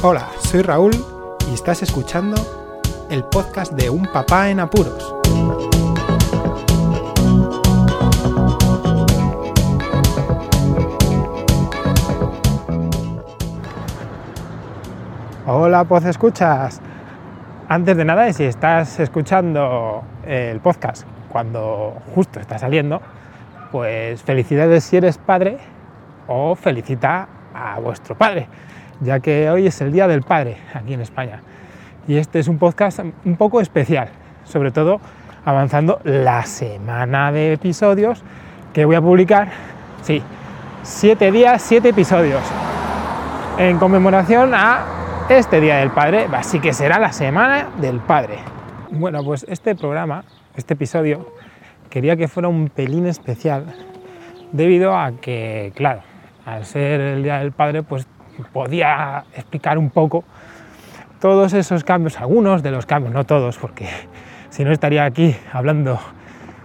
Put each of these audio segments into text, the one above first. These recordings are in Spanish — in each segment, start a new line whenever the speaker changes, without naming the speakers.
Hola, soy Raúl y estás escuchando el podcast de Un Papá en Apuros. Hola, pues escuchas. Antes de nada, si estás escuchando el podcast cuando justo está saliendo, pues felicidades si eres padre o felicita a vuestro padre, ya que hoy es el Día del Padre aquí en España. Y este es un podcast un poco especial, sobre todo avanzando la semana de episodios que voy a publicar. Sí, siete días, siete episodios, en conmemoración a este Día del Padre, así que será la Semana del Padre. Bueno, pues este programa, este episodio, quería que fuera un pelín especial debido a que, claro, al ser el Día del Padre, pues podía explicar un poco todos esos cambios, algunos de los cambios, no todos, porque si no estaría aquí hablando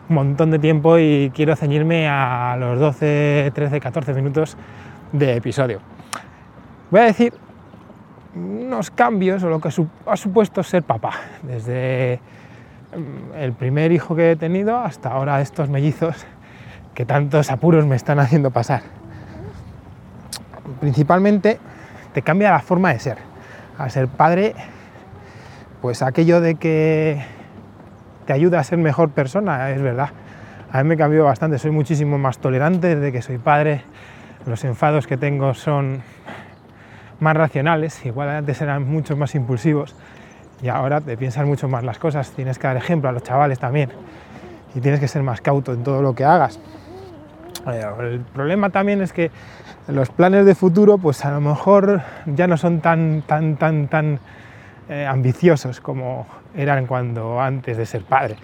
un montón de tiempo y quiero ceñirme a los 12, 13, 14 minutos de episodio. Voy a decir unos cambios o lo que ha supuesto ser papá, desde mm, el primer hijo que he tenido hasta ahora estos mellizos que tantos apuros me están haciendo pasar. Principalmente te cambia la forma de ser. Al ser padre, pues aquello de que te ayuda a ser mejor persona, es verdad. A mí me cambió bastante, soy muchísimo más tolerante desde que soy padre. Los enfados que tengo son más racionales, igual antes eran mucho más impulsivos y ahora te piensas mucho más las cosas, tienes que dar ejemplo a los chavales también y tienes que ser más cauto en todo lo que hagas. Eh, el problema también es que los planes de futuro pues a lo mejor ya no son tan, tan, tan, tan eh, ambiciosos como eran cuando antes de ser padre.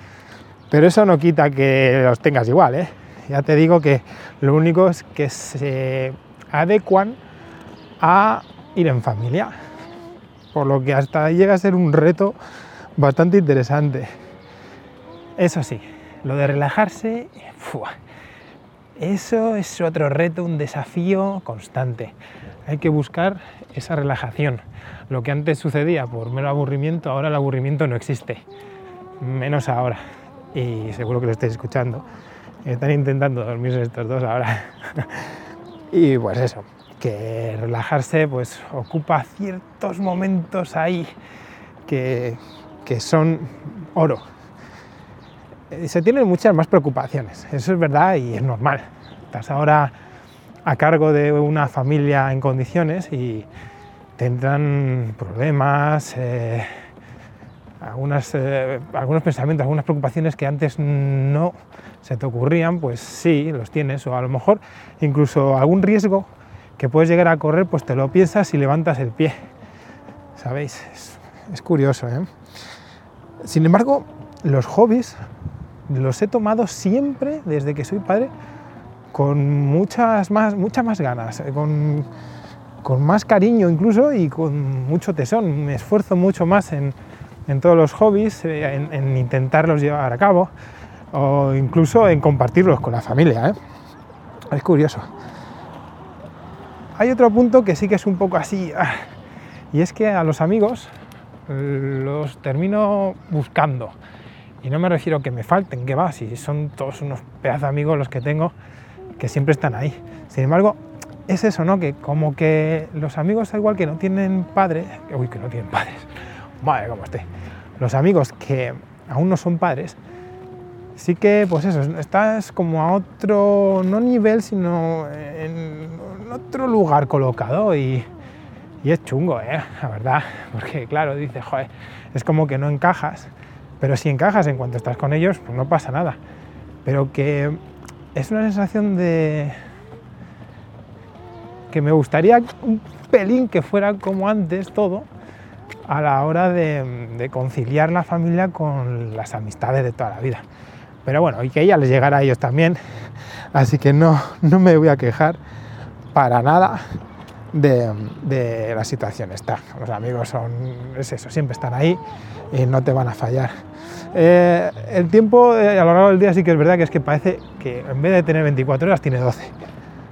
Pero eso no quita que los tengas igual, ¿eh? Ya te digo que lo único es que se adecuan a ir en familia, por lo que hasta llega a ser un reto bastante interesante. Eso sí, lo de relajarse, eso es otro reto, un desafío constante. Hay que buscar esa relajación. Lo que antes sucedía por mero aburrimiento, ahora el aburrimiento no existe, menos ahora. Y seguro que lo estáis escuchando. Están intentando dormirse estos dos ahora. y pues eso, que relajarse pues ocupa ciertos momentos ahí que, son oro. Eh, se tienen muchas más preocupaciones, eso es verdad y es normal. Estás ahora a cargo de una familia en condiciones y tendrán problemas, eh, eh, algunos pensamientos, algunas preocupaciones que antes no se te ocurrían, pues sí, los tienes, o a lo mejor incluso algún riesgo que puedes llegar a correr, pues te lo piensas y levantas el pie. ¿Sabéis? Es, curioso. ¿eh? Sin embargo, los hobbies los he tomado siempre, desde que soy padre, con muchas más, muchas más ganas, eh, con, más cariño incluso y con mucho tesón. Me esfuerzo mucho más en, todos los hobbies, eh, en, intentarlos llevar a cabo o incluso en compartirlos con la familia. Es curioso. Hay otro punto que sí que es un poco así, ah, y es que a los amigos los termino buscando. Y no me refiero a que me falten, que va, si son todos unos pedazos amigos los que tengo que siempre están ahí. Sin embargo, es eso, ¿no? Que como que los amigos, igual que no tienen padres, uy, que no tienen padres, madre, cómo esté, los amigos que aún no son padres, sí que, pues eso, estás como a otro, no nivel, sino en otro lugar colocado y, es chungo, ¿eh? la verdad, porque claro, dices, joder, es como que no encajas, pero si encajas en cuanto estás con ellos, pues no pasa nada. Pero que es una sensación de que me gustaría un pelín que fuera como antes todo a la hora de, de conciliar la familia con las amistades de toda la vida. Pero bueno, y que ella les llegara a ellos también, así que no, no me voy a quejar para nada de, la situación está. Los amigos son, es eso, siempre están ahí y no te van a fallar. Eh, el tiempo eh, a lo largo del día sí que es verdad que es que parece que en vez de tener 24 horas tiene 12.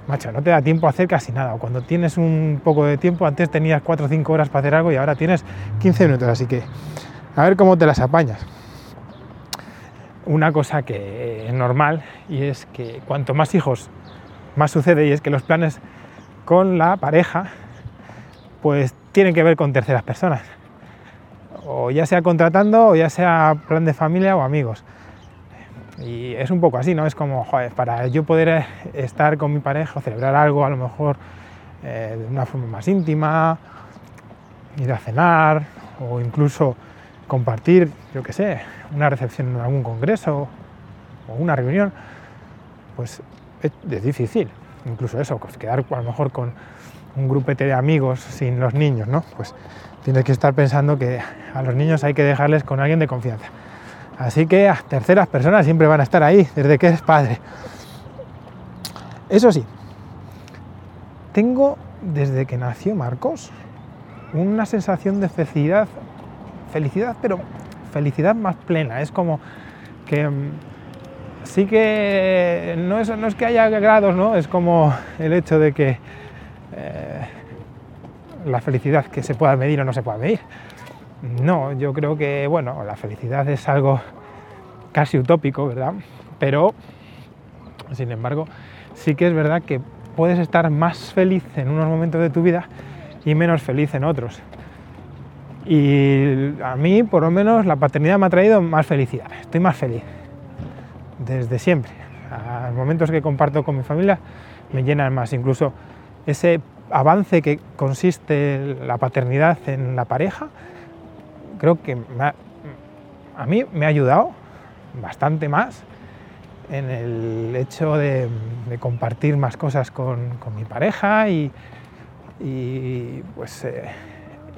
macho, no te da tiempo a hacer casi nada. Cuando tienes un poco de tiempo, antes tenías 4 o 5 horas para hacer algo y ahora tienes 15 minutos. Así que a ver cómo te las apañas. Una cosa que es normal y es que cuanto más hijos, más sucede y es que los planes con la pareja pues tienen que ver con terceras personas. O ya sea contratando o ya sea plan de familia o amigos. Y es un poco así, ¿no? Es como, joder, para yo poder estar con mi pareja o celebrar algo a lo mejor eh, de una forma más íntima, ir a cenar o incluso compartir, yo qué sé, una recepción en algún congreso o una reunión, pues es, difícil. Incluso eso, pues quedar a lo mejor con un grupete de amigos sin los niños, ¿no? Pues tienes que estar pensando que a los niños hay que dejarles con alguien de confianza. Así que a terceras personas siempre van a estar ahí, desde que eres padre. Eso sí, tengo desde que nació Marcos una sensación de felicidad, felicidad, pero felicidad más plena. Es como que mm, sí que no es, que haya grados, ¿no? Es como el hecho de que eh, la felicidad que se pueda medir o no se pueda medir. No, yo creo que, bueno, la felicidad es algo casi utópico, ¿verdad? Pero, sin embargo, sí que es verdad que puedes estar más feliz en unos momentos de tu vida y menos feliz en otros. Y a mí, por lo menos, la paternidad me ha traído más felicidad. Estoy más feliz. Desde siempre. A momentos que comparto con mi familia me llenan más. Incluso ese avance que consiste la paternidad en la pareja creo que a mí me ha ayudado bastante más en el hecho de, compartir más cosas con, mi pareja y, pues eh,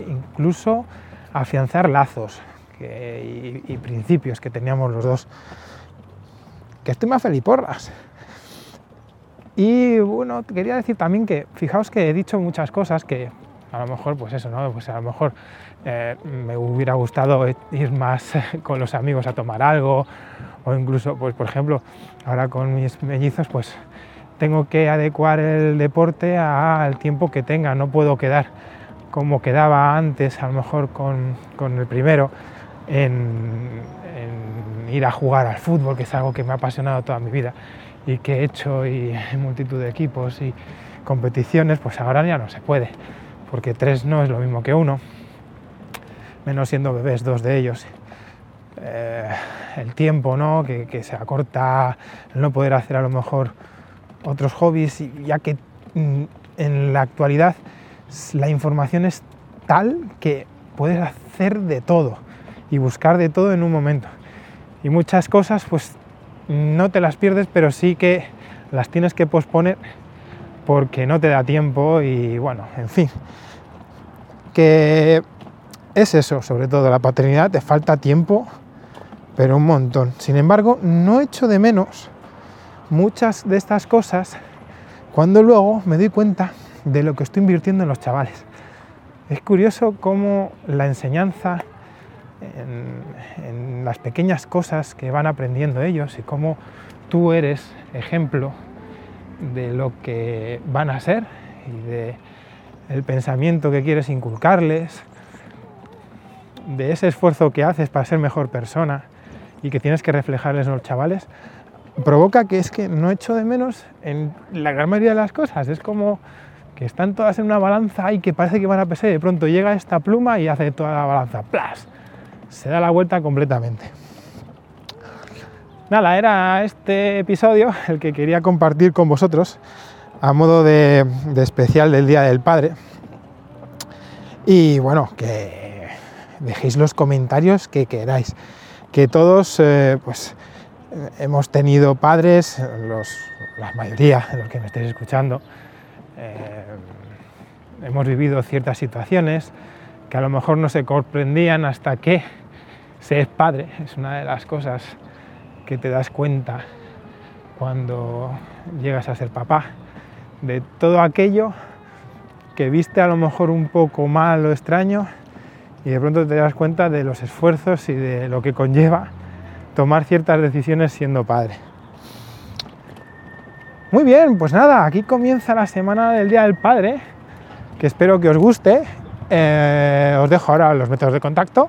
incluso afianzar lazos y, principios que teníamos los dos. Que estoy más feliz porras. Y bueno, quería decir también que fijaos que he dicho muchas cosas que a lo mejor, pues eso, ¿no? Pues a lo mejor eh, me hubiera gustado ir más con los amigos a tomar algo, o incluso, pues por ejemplo, ahora con mis mellizos, pues tengo que adecuar el deporte al tiempo que tenga, no puedo quedar como quedaba antes, a lo mejor con, el primero, en, ir a jugar al fútbol, que es algo que me ha apasionado toda mi vida y que he hecho y en multitud de equipos y competiciones, pues ahora ya no se puede porque tres no es lo mismo que uno, menos siendo bebés dos de ellos. Eh, el tiempo, ¿no? Que, se acorta, el no poder hacer a lo mejor otros hobbies, ya que mm, en la actualidad la información es tal que puedes hacer de todo y buscar de todo en un momento. Y muchas cosas pues no te las pierdes, pero sí que las tienes que posponer porque no te da tiempo y bueno, en fin, que es eso, sobre todo la paternidad, te falta tiempo, pero un montón. Sin embargo, no echo de menos muchas de estas cosas cuando luego me doy cuenta de lo que estoy invirtiendo en los chavales. Es curioso cómo la enseñanza en, las pequeñas cosas que van aprendiendo ellos y cómo tú eres ejemplo de lo que van a ser y de pensamiento que quieres inculcarles, de ese esfuerzo que haces para ser mejor persona y que tienes que reflejarles en los chavales, provoca que es que no echo de menos en la gran mayoría de las cosas. Es como que están todas en una balanza y que parece que van a pesar de pronto llega esta pluma y hace toda la balanza. ¡Plas! Se da la vuelta completamente. Nada, era este episodio el que quería compartir con vosotros a modo de, especial del Día del Padre. Y bueno, que dejéis los comentarios que queráis. Que todos, eh, pues, hemos tenido padres, la mayoría de los que me estéis escuchando, eh, hemos vivido ciertas situaciones que a lo mejor no se comprendían hasta que se es padre. Es una de las cosas que te das cuenta cuando llegas a ser papá, de todo aquello que viste a lo mejor un poco mal o extraño y de pronto te das cuenta de los esfuerzos y de lo que conlleva tomar ciertas decisiones siendo padre. Muy bien, pues nada, aquí comienza la semana del Día del Padre, que espero que os guste. Eh, os dejo ahora los métodos de contacto.